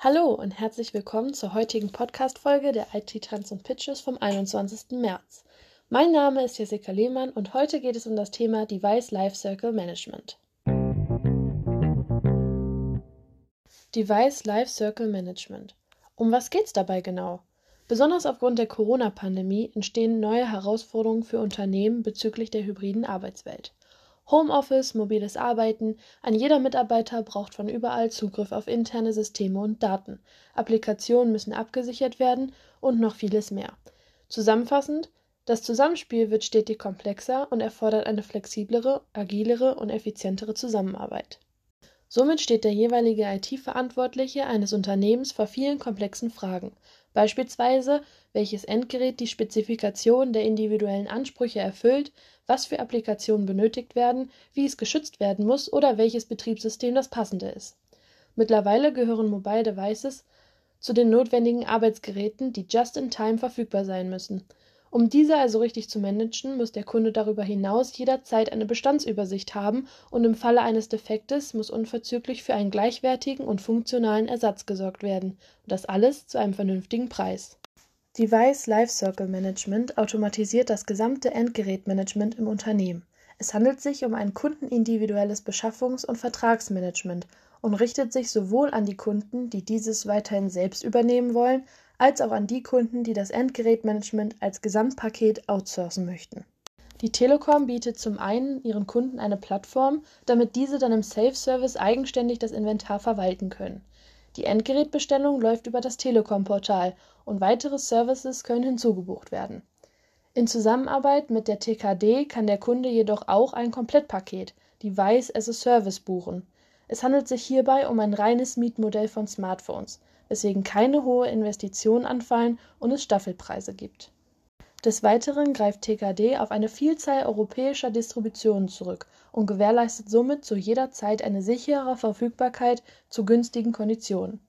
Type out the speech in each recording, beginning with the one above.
Hallo und herzlich willkommen zur heutigen Podcast-Folge der IT Trends und Pitches vom 21. März. Mein Name ist Jessica Lehmann und heute geht es um das Thema Device Lifecycle Management. Device Lifecycle Management. Um was geht's dabei genau? Besonders aufgrund der Corona-Pandemie entstehen neue Herausforderungen für Unternehmen bezüglich der hybriden Arbeitswelt. Homeoffice, mobiles Arbeiten, ein jeder Mitarbeiter braucht von überall Zugriff auf interne Systeme und Daten, Applikationen müssen abgesichert werden und noch vieles mehr. Zusammenfassend, das Zusammenspiel wird stetig komplexer und erfordert eine flexiblere, agilere und effizientere Zusammenarbeit. Somit steht der jeweilige IT-Verantwortliche eines Unternehmens vor vielen komplexen Fragen, beispielsweise welches Endgerät die Spezifikationen der individuellen Ansprüche erfüllt, was für Applikationen benötigt werden, wie es geschützt werden muss oder welches Betriebssystem das passende ist. Mittlerweile gehören Mobile Devices zu den notwendigen Arbeitsgeräten, die just in time verfügbar sein müssen um diese also richtig zu managen, muss der Kunde darüber hinaus jederzeit eine Bestandsübersicht haben und im Falle eines Defektes muss unverzüglich für einen gleichwertigen und funktionalen Ersatz gesorgt werden, und das alles zu einem vernünftigen Preis. Device Lifecycle Management automatisiert das gesamte Endgerätmanagement im Unternehmen. Es handelt sich um ein kundenindividuelles Beschaffungs- und Vertragsmanagement und richtet sich sowohl an die Kunden, die dieses weiterhin selbst übernehmen wollen, als auch an die Kunden, die das Endgerätmanagement als Gesamtpaket outsourcen möchten. Die Telekom bietet zum einen ihren Kunden eine Plattform, damit diese dann im Self-Service eigenständig das Inventar verwalten können. Die Endgerätbestellung läuft über das Telekom-Portal und weitere Services können hinzugebucht werden. In Zusammenarbeit mit der TKD kann der Kunde jedoch auch ein Komplettpaket, Device as a Service, buchen. Es handelt sich hierbei um ein reines Mietmodell von Smartphones weswegen keine hohe Investitionen anfallen und es Staffelpreise gibt. Des Weiteren greift TKD auf eine Vielzahl europäischer Distributionen zurück und gewährleistet somit zu jeder Zeit eine sichere Verfügbarkeit zu günstigen Konditionen.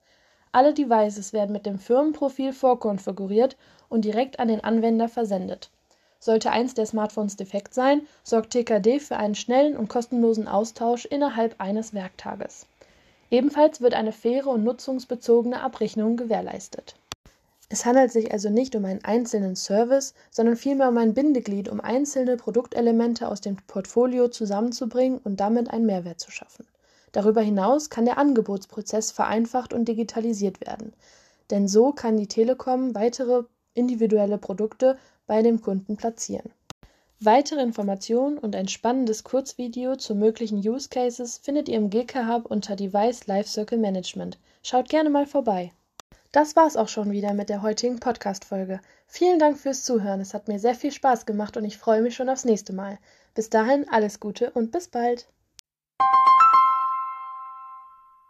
Alle Devices werden mit dem Firmenprofil vorkonfiguriert und direkt an den Anwender versendet. Sollte eins der Smartphones defekt sein, sorgt TKD für einen schnellen und kostenlosen Austausch innerhalb eines Werktages Ebenfalls wird eine faire und nutzungsbezogene Abrechnung gewährleistet. Es handelt sich also nicht um einen einzelnen Service, sondern vielmehr um ein Bindeglied, um einzelne Produktelemente aus dem Portfolio zusammenzubringen und damit einen Mehrwert zu schaffen. Darüber hinaus kann der Angebotsprozess vereinfacht und digitalisiert werden, denn so kann die Telekom weitere individuelle Produkte bei dem Kunden platzieren Weitere Informationen und ein spannendes Kurzvideo zu möglichen Use Cases findet ihr im GK Hub unter Device Lifecycle Management. Schaut gerne mal vorbei. Das war's auch schon wieder mit der heutigen Podcast-Folge. Vielen Dank fürs Zuhören. Es hat mir sehr viel Spaß gemacht und ich freue mich schon aufs nächste Mal. Bis dahin alles Gute und bis bald.